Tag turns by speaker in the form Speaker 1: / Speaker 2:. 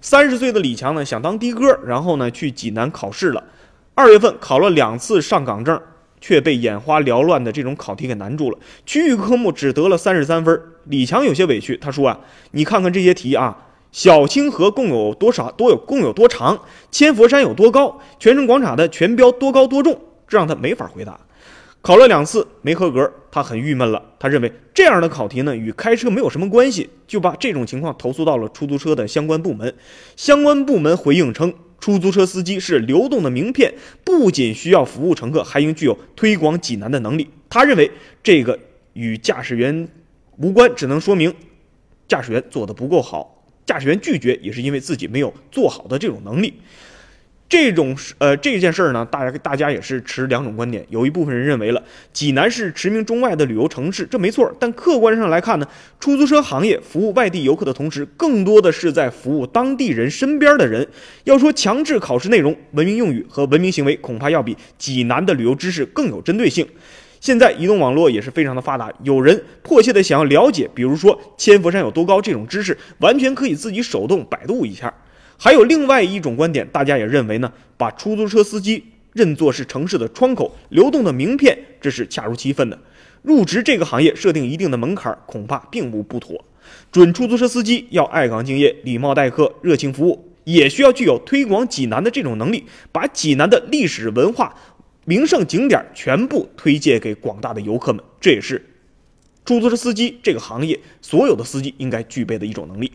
Speaker 1: 三十岁的李强呢，想当的哥，然后呢去济南考试了。二月份考了两次上岗证，却被眼花缭乱的这种考题给难住了。区域科目只得了三十三分。李强有些委屈，他说啊，你看看这些题啊，小清河共有多少？多有共有多长？千佛山有多高？泉城广场的全标多高多重？这让他没法回答。考了两次没合格，他很郁闷了。他认为这样的考题呢与开车没有什么关系，就把这种情况投诉到了出租车的相关部门。相关部门回应称，出租车司机是流动的名片，不仅需要服务乘客，还应具有推广济南的能力。他认为这个与驾驶员无关，只能说明驾驶员做的不够好。驾驶员拒绝也是因为自己没有做好的这种能力。这种呃这件事儿呢，大家大家也是持两种观点。有一部分人认为了济南是驰名中外的旅游城市，这没错。但客观上来看呢，出租车行业服务外地游客的同时，更多的是在服务当地人身边的人。要说强制考试内容、文明用语和文明行为，恐怕要比济南的旅游知识更有针对性。现在移动网络也是非常的发达，有人迫切的想要了解，比如说千佛山有多高这种知识，完全可以自己手动百度一下。还有另外一种观点，大家也认为呢，把出租车司机认作是城市的窗口、流动的名片，这是恰如其分的。入职这个行业设定一定的门槛，恐怕并无不妥。准出租车司机要爱岗敬业、礼貌待客、热情服务，也需要具有推广济南的这种能力，把济南的历史文化、名胜景点全部推荐给广大的游客们。这也是出租车司机这个行业所有的司机应该具备的一种能力。